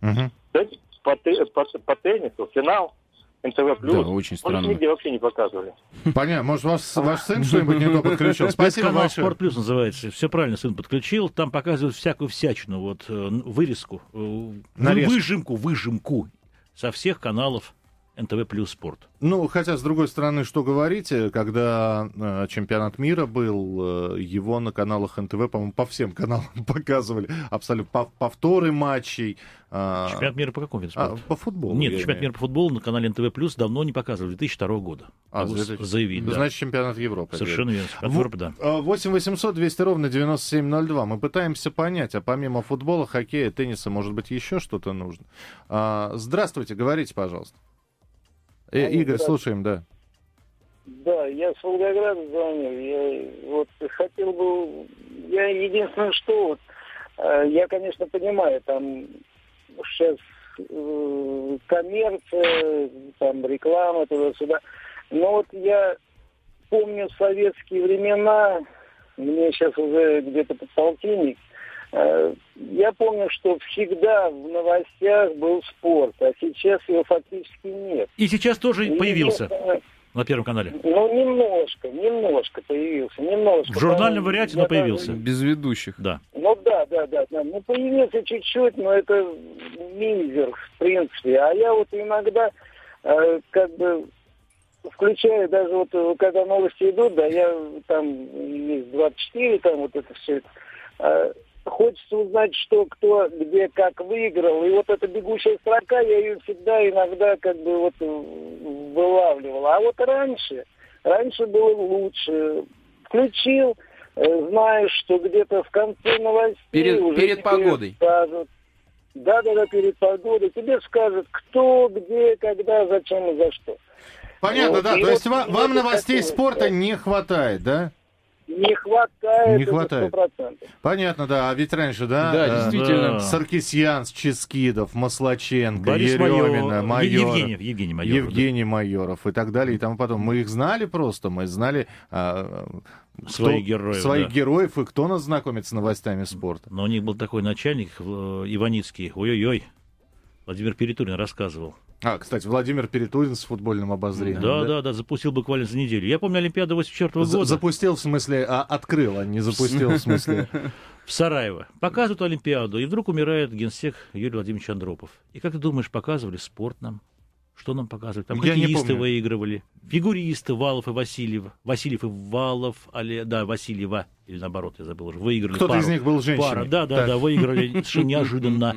Мгм. То есть по, по, по теннису финал НТВ+. Да, очень Он странно. нигде вообще не показывали. Понятно. Может, ваш, ваш сын что-нибудь не то подключил? Спасибо канал большое. Спорт Плюс называется. Все правильно сын подключил. Там показывают всякую всячину. Вот э, вырезку, э, Нарезку. выжимку, выжимку со всех каналов НТВ Плюс Спорт. Ну, хотя, с другой стороны, что говорите, когда э, чемпионат мира был, э, его на каналах НТВ, по-моему, по всем каналам показывали. Абсолютно пов- повторы матчей. а, Чемпионат мира по какому виду а, спорта? по футболу. Нет, чемпионат имею. мира по футболу на канале НТВ Плюс давно не показывали, 2002 года. А, это- заявить, да. Значит, чемпионат Европы. Совершенно верно. Чемпионат Европы, да. А, 8 800 200 ровно 9702. Мы пытаемся понять, а помимо футбола, хоккея, тенниса, может быть, еще что-то нужно. А, здравствуйте, говорите, пожалуйста. Э, Алло, Игорь, слушаем, да. Да, я с Волгограда звонил. Я вот хотел бы... Я единственное, что вот... э, Я, конечно, понимаю, там сейчас э, коммерция, там реклама, туда-сюда. Но вот я помню советские времена, мне сейчас уже где-то подполтинник, э, я помню, что всегда в новостях был спорт, а сейчас его фактически нет. И сейчас тоже И появился единственное, на Первом канале. ну, немножко, немножко появился, немножко. В журнальном Там, варианте, но появился. Без ведущих. Да. Ну да, да, да, да. Ну появился чуть-чуть, но это мизер, в принципе. А я вот иногда э, как бы включаю даже вот э, когда новости идут, да, я там есть 24, там вот это все. Э, хочется узнать, что кто где как выиграл. И вот эта бегущая строка, я ее всегда иногда как бы вот э, вылавливал. А вот раньше, раньше было лучше. Включил, э, знаешь, что где-то в конце новостей Перед- уже перед погодой. скажут. Да, да, да, перед погодой. Тебе скажут, кто, где, когда, зачем и за что. Понятно, Вот, да. То вот есть вам бы новостей спорта да. не хватает, да? Не хватает. Не хватает. 100%. Понятно, да. А ведь раньше, да? Да, э, действительно. Да. Саркисьян, Ческидов, Маслаченко, Борис Еремина, Майоров, Майоров. Евгеньев, Евгений Майоров. да. Евгений Майоров и так далее и тому потом. Мы их знали просто, мы знали а, кто- Своих героев, своих да. героев и кто нас знакомит с новостями спорта. Но у них был такой начальник э, Иваницкий. Ой-ой-ой. Владимир Перетурин рассказывал. А, кстати, Владимир Перетурин с футбольным обозрением. Да, да, да, запустил буквально за неделю. Я помню Олимпиаду 84 За- года Запустил, в смысле, а, открыл, а не запустил, в смысле. в Сараево. Показывают Олимпиаду, и вдруг умирает генсек Юрий Владимирович Андропов. И как ты думаешь, показывали спорт нам? Что нам показывали? Там Я хоккеисты выигрывали, фигуристы Валов и Васильев, Васильев и Валов, але, да, Васильева, или наоборот, я забыл уже, выиграли Кто-то из них был женщиной. Пара, да, да, Так. да, выиграли совершенно неожиданно.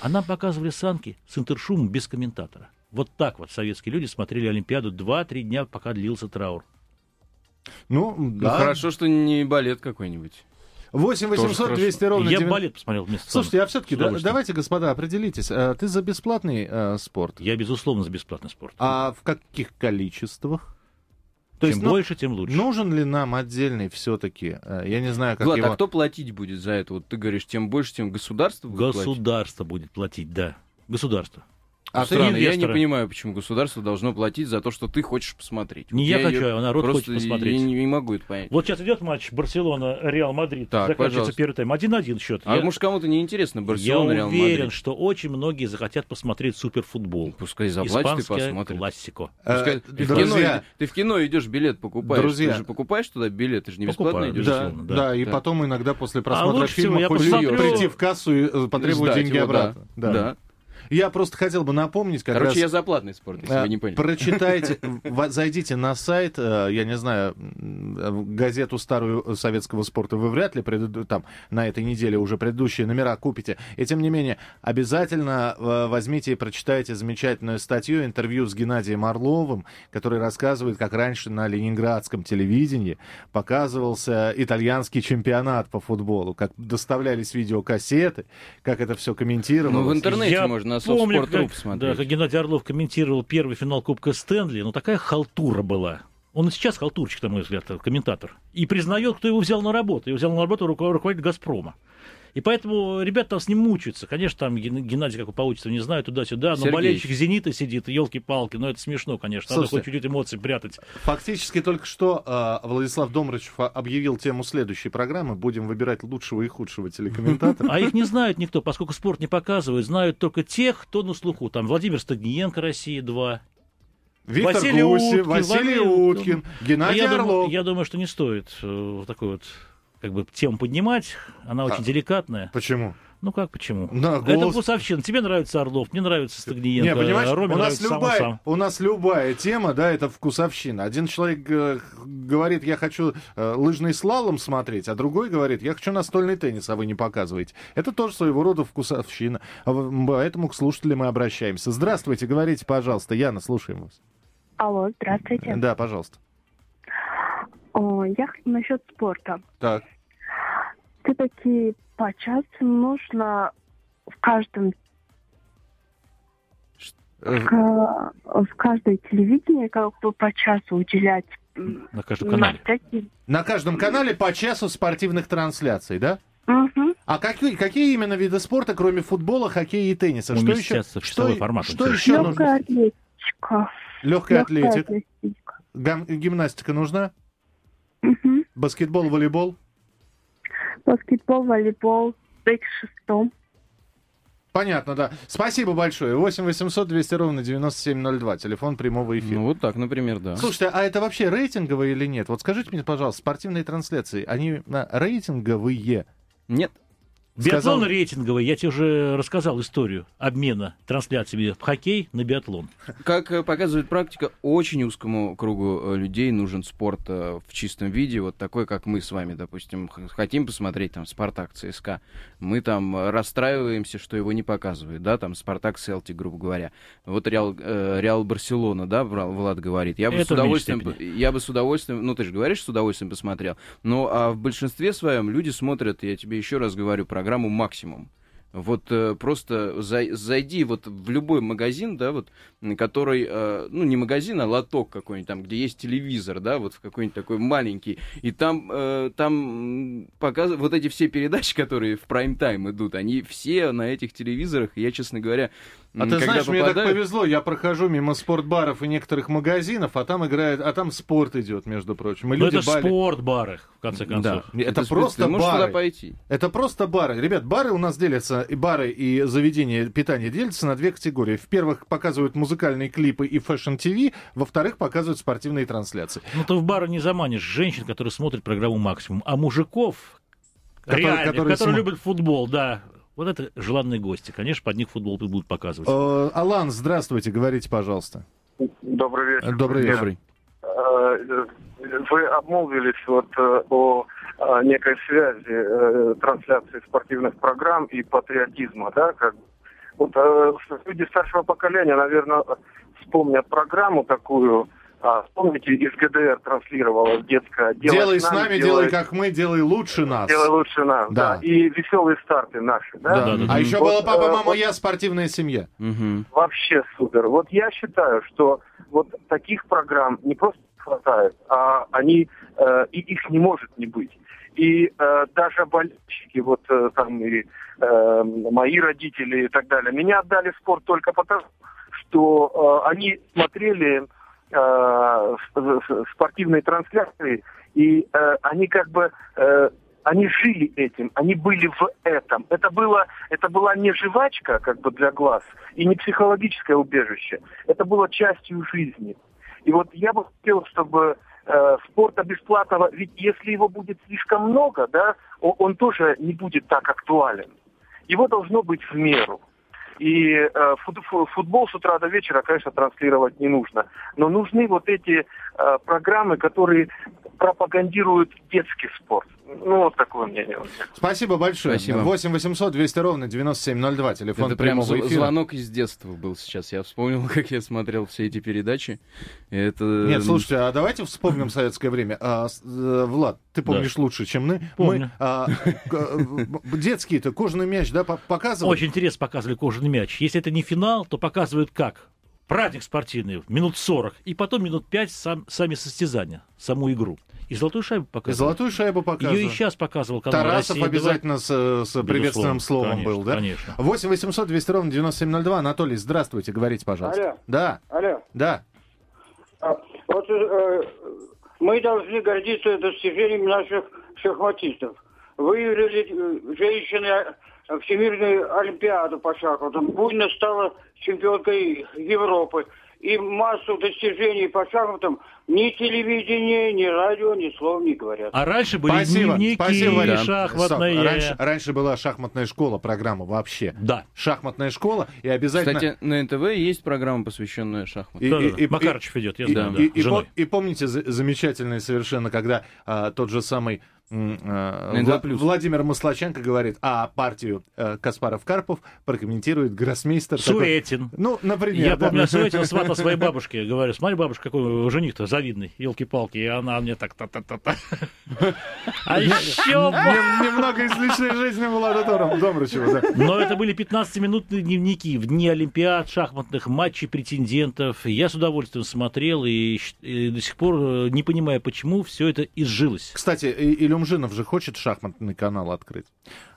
А нам показывали санки с интершумом без комментатора. Вот так вот советские люди смотрели Олимпиаду 2-3 дня, пока длился траур. Ну, Ну, да. хорошо, что не балет какой-нибудь. 8 800 хорошо. 200 ровно Я 9- балет посмотрел вместо Слушайте, а все-таки удовольствием. давайте, господа, определитесь. а, Ты за бесплатный э, спорт? Я, безусловно, за бесплатный спорт. А в каких количествах? То Чем есть, ну, больше, тем лучше. нужен ли нам отдельный все-таки? Я не знаю, как Влад, его... а кто платить будет за это? Вот ты говоришь, тем больше, тем государство будет платить? Государство будет платить, да. Государство. А ты- Странно, я не понимаю, почему государство должно платить за то, что ты хочешь посмотреть. Не я её хочу, а народ хочет посмотреть. Я не, не могу это понять. Вот сейчас идет матч Барселона-Реал Мадрид. Так, Заканчивается пожалуйста. первый тайм. 1-1 счет. А я может кому-то не интересно я Барселона, Реал уверен, что очень многие захотят посмотреть суперфутбол. Пускай заплатит и Испанская посмотрит. классико. Э, Пускай- ты, в друзья, кино, ты в кино идешь, билет покупаешь. Друзья. Ты же покупаешь туда билет, ты же не бесплатно Покупаю, идешь. Да, да, да. и Да. потом иногда после просмотра лучше всего фильма я хочется посмотрю- прийти в кассу и потребовать деньги его, да. обратно. Да. Я просто хотел бы напомнить, как Короче, раз... я за платный спорт, если Э, вы не поняли. Прочитайте, в- зайдите на сайт, э, я не знаю, м, газету старую советского спорта вы вряд ли преду- там на этой неделе уже предыдущие номера купите. И тем не менее, обязательно э, возьмите и прочитайте замечательную статью, интервью с Геннадием Орловым, который рассказывает, как раньше на ленинградском телевидении показывался итальянский чемпионат по футболу, как доставлялись видеокассеты, как это все комментировалось. Ну, в интернете Я можно на помню, Софтспорт.ру как, да, как Геннадий Орлов комментировал первый финал Кубка Стэнли. Ну, такая халтура была. Он и сейчас халтурщик, на мой взгляд, комментатор. И признает, кто его взял на работу. Его взял на работу руко- руководитель «Газпрома». И поэтому ребята там с ним мучаются. Конечно, там Ген- Геннадий, как получится, не знаю, туда-сюда. Но Сергеич. болельщик «Зенита» сидит, елки-палки. Но это смешно, конечно. Надо Слушайте. хоть чуть-чуть эмоций прятать. Фактически только что э, Владислав Домрачев а- объявил тему следующей программы. Будем выбирать лучшего и худшего телекомментатора. А их не знают никто, поскольку спорт не показывают. Знают только тех, кто на слуху. Там Владимир Стагниенко, Россия-2. Виктор Василий Гусев, Уткин, Василий Уткин, Уткин. Геннадий я, думаю, Орлов. я думаю, что не стоит э, такой вот как бы тему поднимать. Она очень А. деликатная. Почему? Ну как почему? На Это голос- вкусовщина. Тебе нравится Орлов, мне нравится Стагниенко. Не, понимаешь, Роме у нас, нравится сам любая, сам. у нас любая тема, да, это вкусовщина. Один человек э, говорит, я хочу э, лыжный слалом смотреть, а другой говорит, я хочу настольный теннис, а вы не показываете. Это тоже своего рода вкусовщина. А Поэтому к слушателям мы обращаемся. Здравствуйте, говорите, пожалуйста. Яна, слушаем вас. Алло, здравствуйте. Да, пожалуйста. О, я насчет спорта. Так. Все-таки по часу нужно в каждом Э, к- в каждое телевидение как бы по часу уделять На каждом на канале. всякие- На каждом канале по часу спортивных трансляций, да? Мгм. А какие, какие именно виды спорта, кроме футбола, хоккея и тенниса? Что еще, в что, формат, что еще нужно? Легкая атлетика. Легкая Легкая атлетика. атлетика. Гам- гимнастика нужна? Мгм. Баскетбол, волейбол? Баскетбол, волейбол, бег с шестом. Понятно, да. Спасибо большое. 8 800 200 ровно 9702. Телефон прямого эфира. Ну, вот так, например, да. Слушайте, а это вообще рейтинговые или нет? Вот скажите мне, пожалуйста, спортивные трансляции, они на рейтинговые? Нет. Биатлон Сказал- рейтинговый. Я тебе уже рассказал историю обмена трансляциями в хоккей на биатлон. Как э, показывает практика, очень узкому кругу э, людей нужен спорт э, в чистом виде, вот такой, как мы с вами, допустим, хотим посмотреть там Спартак ЦСКА, мы там расстраиваемся, что его не показывают, да, там Спартак Селти, грубо говоря. Вот Реал, э, Реал Барселона, да, Влад говорит. Я бы Это с удовольствием, я бы с удовольствием, ну ты же говоришь, с удовольствием посмотрел, но а в большинстве своем люди смотрят, я тебе еще раз говорю, программу «Максимум». Вот э, просто зай- зайди вот в любой магазин, да, вот, который, э, ну, не магазин, а лоток какой-нибудь там, где есть телевизор, да, вот в какой-нибудь такой маленький, и там, э, там показывают вот эти все передачи, которые в прайм-тайм идут, они все на этих телевизорах, я, честно говоря, А ты знаешь, мне так повезло, я прохожу мимо спортбаров и некоторых магазинов, а там играет, а там спорт идет, между прочим. И Но люди это бали- спорт-бары, в конце концов. Да, это, Это просто бары. туда пойти. Это просто бары. Ребят, бары у нас делятся, и бары, и заведения питания делятся на две категории. В первых показывают музыкальные клипы и Fashion TV, во вторых показывают спортивные трансляции. Ну, ты в бары не заманишь женщин, которые смотрят программу «Максимум», а мужиков, Которые- реальных, которые которые, смо- любят футбол, да. Вот это желанные гости. Конечно, под них футбол будут показывать. Э, Алан, здравствуйте, говорите, пожалуйста. Добрый вечер. Добрый вечер. Добрый. Э, Вы обмолвились вот э, о некой связи э, трансляции спортивных программ и патриотизма, да, как вот люди старшего поколения, наверное, вспомнят программу такую, а, помните, из ГДР транслировалась детская Делай, с нами, делай как мы, делай лучше нас. Делай лучше нас, Да. да. И веселые старты наши, да. Да. Да-да-да. А еще Вот, была папа, э, мама, вот- я, спортивная семья. Мгм. Вообще супер. Вот я считаю, что вот таких программ не просто хватает, а они э, и их не может не быть. И э, даже болельщики, вот э, там и э, мои родители и так далее, меня отдали в спорт только потому, что э, они смотрели э, спортивные трансляции, и э, они как бы э, они жили этим, они были в этом. Это было, это была не жвачка, как бы для глаз, и не психологическое убежище. Это было частью жизни. И вот я бы хотел, чтобы э, спорта бесплатного, ведь если его будет слишком много, да, о- он тоже не будет так актуален. Его должно быть в меру. И э, фут- фу- футбол с утра до вечера, конечно, транслировать не нужно. Но нужны вот эти э, программы, которые пропагандируют детский спорт. Ну, вот такое мнение у меня. Спасибо большое. Спасибо. 8 800 200 ровно 9702, телефон Это прям прямого эфира. звонок из детства был сейчас. Я вспомнил, как я смотрел все эти передачи. Это... Нет, слушайте, а давайте вспомним советское время. А, э, Влад, ты помнишь лучше, чем мы. Помню. Мы а, э, детский-то кожаный мяч, да, по- показывали? Очень интересно показывали кожаный мяч. Если это не финал, то показывают как? Праздник спортивный, минут 40, и потом минут 5 сам, сами состязания, саму игру. И золотую шайбу И показывают. золотую шайбу показывали. Ее и сейчас показывал канал Тарасов «Россия-2». обязательно с, э, с приветственным Безусловно, словом конечно, был, да? конечно. 8 800 200 ровно 9702. Анатолий, здравствуйте, говорите, пожалуйста. Алло. Да, Алло. да. А, Вот э, мы должны гордиться достижениями наших шахматистов. Выиграли э, женщины Всемирную Олимпиаду по шахматам. Буйна стала чемпионкой Европы. И массу достижений по шахматам ни телевидение, ни радио, ни слова не говорят. А раньше были Спасибо, дневники, спасибо, Валерий. шахматные. Стоп, Раньше, раньше была шахматная школа, программа вообще. Да. Шахматная школа, и обязательно... Кстати, на НТВ есть программа, посвященная шахматам. И- Да, и- да, и- Макарычев идет, я И, знаю, и- да, и с женой. пом- и помните за- замечательное совершенно, когда а, тот же самый Вла- плюс. Владимир Маслаченко говорит, а партию э, Каспаров-Карпов прокомментирует гроссмейстер. такой- Суэтин. Ну, например. Я да. помню, я Суэтина сватал своей бабушке. Говорю, смотри, бабушка, какой жених-то завидный, елки-палки. И она мне так та-та-та-та. А еще... Нем- Немного из личной жизни Влада Домрачева. Но это были 15-минутные дневники в дни Олимпиад, шахматных матчей претендентов. Я с удовольствием смотрел и, до сих пор э, не понимаю, почему все это изжилось. Кстати, и- Илюмжинов же хочет шахматный канал открыть.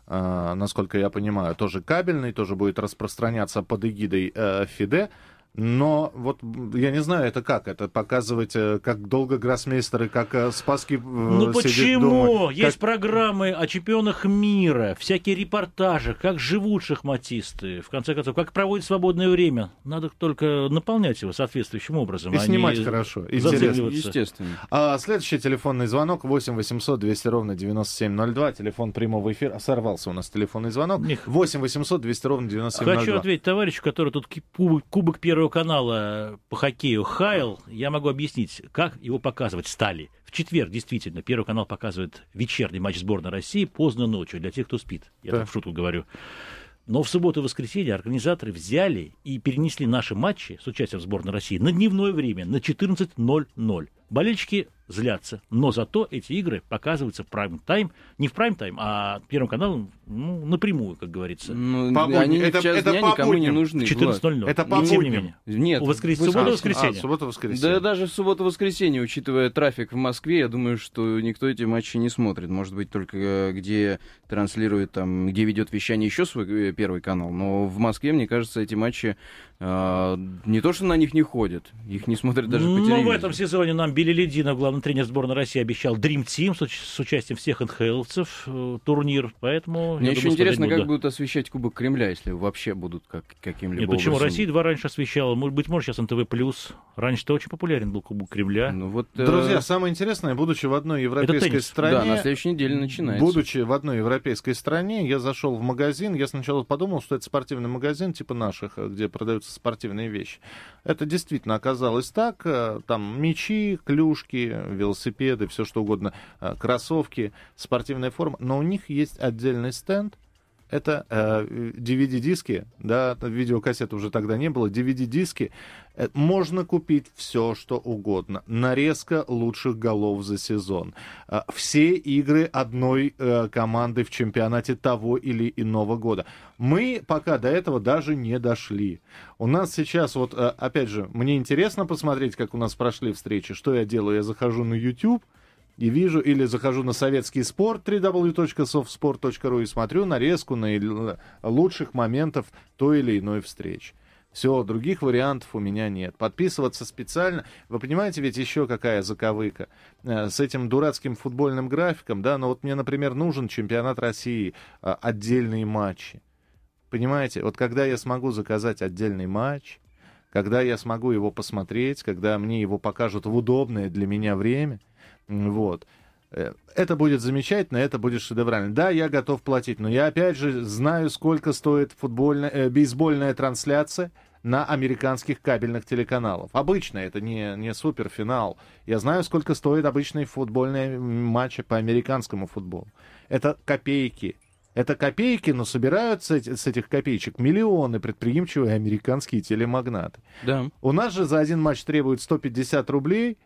А, насколько я понимаю, тоже кабельный, тоже будет распространяться под эгидой э, ФИДЕ. Но вот я не знаю, это как? Это показывать, э, как долго гроссмейстеры, как э, Спаски э, Ну сидит почему? дома, Есть как- программы о чемпионах мира, всякие репортажи, как живут шахматисты, в конце концов, как проводят свободное время. Надо только наполнять его соответствующим образом. И а не снимать хорошо, интересно. Естественно. А, следующий телефонный звонок 8 800 200 ровно 9702. Телефон прямого эфира. Сорвался у нас телефонный звонок. Них. 8 800 200 ровно 9702. Хочу ответить товарищу, который тут кубок Первого канала по хоккею хаял. Я могу объяснить, как его показывать стали. В четверг, действительно, Первый канал показывает вечерний матч сборной России поздно ночью, для тех, кто спит. Я Да. так в шутку говорю. Но в субботу и воскресенье организаторы взяли и перенесли наши матчи с участием сборной России на дневное время, на 14.00. Болельщики злятся, но зато эти игры показываются в прайм-тайм, не в прайм-тайм, а Первым каналом ну, напрямую, как говорится. Ну, По они Это- в час это дня по никому не будням. нужны. В Влад. 14.00. Это по тем не менее. Нет, У воскрес- вы- суббота, А, воскресенье. А, суббота-воскресенье. Да даже в субботу-воскресенье, учитывая трафик в Москве, я думаю, что никто эти матчи не смотрит. Может быть, только э, где транслирует, там, где ведет вещание еще свой э, первый канал. Но в Москве, мне кажется, эти матчи э, не то, что на них не ходят, их не смотрят даже по телевизору. Ну, в этом сезоне нам Билли Лединов, главный тренер сборной России, обещал Dream Team с, уч- с участием всех НХЛовцев, э, турнир. Поэтому Мне еще думаю, интересно, как буду. будут освещать Кубок Кремля, если вообще будут как, каким-либо Нет, почему образом. Россия два раньше освещала? Может быть, может, сейчас НТВ плюс. Раньше-то очень популярен был Кубок Кремля. Ну вот, э, Друзья, самое интересное, будучи в одной европейской стране... да, на следующей неделе начинается. Будучи в одной европейской стране, я зашел в магазин, я сначала подумал, что это спортивный магазин типа наших, э, где продаются спортивные вещи. Это действительно оказалось так. э, Там мячи, клюшки, велосипеды, все что угодно, э, кроссовки, спортивная форма. Но у них есть отдельный стенд, это э, DVD-диски, да, видеокассеты уже тогда не было, DVD-диски. Э, Можно купить все, что угодно. Нарезка лучших голов за сезон. Э, Все игры одной э, команды в чемпионате того или иного года. Мы пока до этого даже не дошли. У нас сейчас вот, опять же, мне интересно посмотреть, как у нас прошли встречи. Что я делаю? Я захожу на YouTube, и вижу, или захожу на советский спорт, www.softsport.ru и смотрю нарезку на лучших моментов той или иной встречи. Все, других вариантов у меня нет. Подписываться специально. Вы понимаете, ведь еще какая заковыка. Э, С этим дурацким футбольным графиком, да, но вот мне, например, нужен чемпионат России, э, отдельные матчи. Понимаете, вот когда я смогу заказать отдельный матч, когда я смогу его посмотреть, когда мне его покажут в удобное для меня время, вот, Э, Это будет замечательно, это будет шедеврально. Да, я готов платить, но я опять же знаю, сколько стоит футбольная, э, бейсбольная трансляция на американских кабельных телеканалах. Обычно это не, не суперфинал. Я знаю, сколько стоит обычные футбольные матчи по американскому футболу. Это копейки. Это копейки, но собираются с этих копеечек миллионы предприимчивые американские телемагнаты. Да. У нас же за один матч требуют 150 рублей.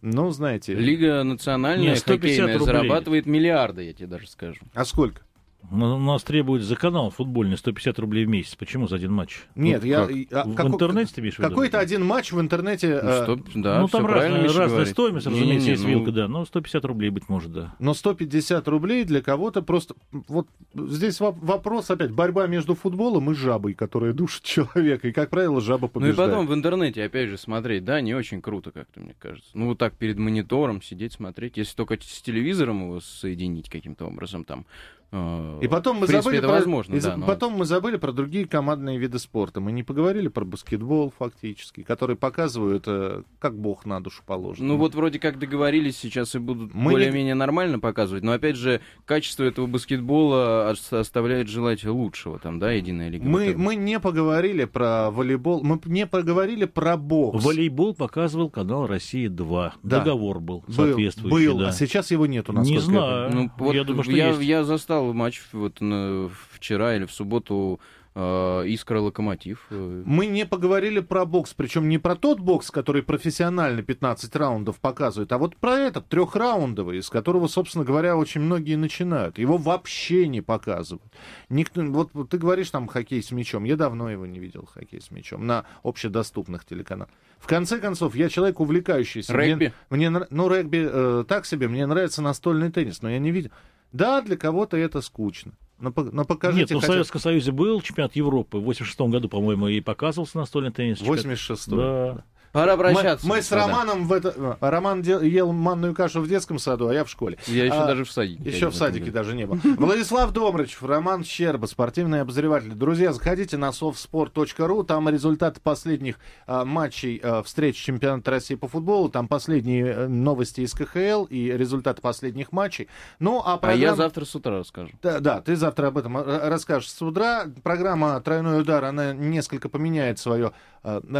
Ну, знаете... Лига национальная Не, 150 хоккейная рублей. зарабатывает миллиарды, я тебе даже скажу. А сколько? Ну, У нас требуют за канал футбольный 150 рублей в месяц. Почему за один матч? Нет, Ну, я... как? а В како- интернете ты имеешь? Какой-то один матч в интернете... Ну, э, что, да, ну, там разная, разная говорит. стоимость, Не-не-не, разумеется, есть ну, вилка, да. Но 150 рублей, быть может, да. Но 150 рублей для кого-то просто... Вот здесь воп- вопрос опять. Борьба между футболом и жабой, которая душит человека. И, как правило, жаба Ну и побеждает. потом в интернете, опять же, смотреть, да, не очень круто как-то, мне кажется. Ну, вот так перед монитором сидеть, смотреть. Если только с телевизором его соединить каким-то образом там. Э, И потом мы принципе, забыли это про... возможно, и да. но- Потом мы забыли про другие командные виды спорта. Мы не поговорили про баскетбол, фактически, которые показывают, э, как бог на душу положен. Ну вот вроде как договорились, сейчас и будут Мы не- более-менее нормально показывать, но опять же качество этого баскетбола ос- оставляет желать лучшего, там, да, единая лига. Мы, мы не поговорили про волейбол, мы не поговорили про бокс. Волейбол показывал канал «Россия-2». Да. Договор был, Был, соответствующий. был, да. а сейчас его нету, Не насколько я знаю. Ну, вот я думаю, что я, есть. я застал матч вот на- вчера или в субботу э, Искра Локомотив. Мы не поговорили про бокс, причем не про тот бокс, который профессионально 15 раундов показывает, а вот про этот трехраундовый, из которого, собственно говоря, очень многие начинают. Его вообще не показывают. Никто, вот, вот ты говоришь там хоккей с мячом, я давно его не видел, хоккей с мячом, на общедоступных телеканалах. В конце концов, я человек увлекающийся. Регби? Мне, мне ну, регби э, так себе, мне нравится настольный теннис, но я не видел. Да, для кого-то это скучно. Но, по- но покажите Нет, ну в хотя- Советском Союзе был чемпионат Европы. В 86 году, по-моему, и показывался настольный теннис. чемпионат. 86 Да. Пора Мы, обращаться. мы с. Романом в это... Роман де- ел манную кашу в детском саду, а я в школе. Я еще А, даже в садике. Еще в садике даже не был. Владислав Домрачев, Роман Щерба, спортивный обозреватель. Друзья, заходите на softsport.ru, там результаты последних а, матчей а, встреч чемпионата России по футболу, там последние э, новости из КХЛ и результаты последних матчей. Ну, а А я программа... завтра с утра расскажу. Да, да, ты завтра об этом э, расскажешь с утра. Программа «Тройной удар», она несколько поменяет свое э,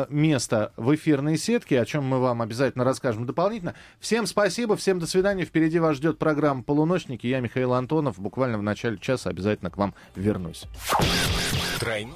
место в эфирной сетке, о чем мы вам обязательно расскажем дополнительно. Всем спасибо, всем до свидания. Впереди вас ждет программа «Полуночники». Я Михаил Антонов. Буквально в начале часа обязательно к вам вернусь. Тройной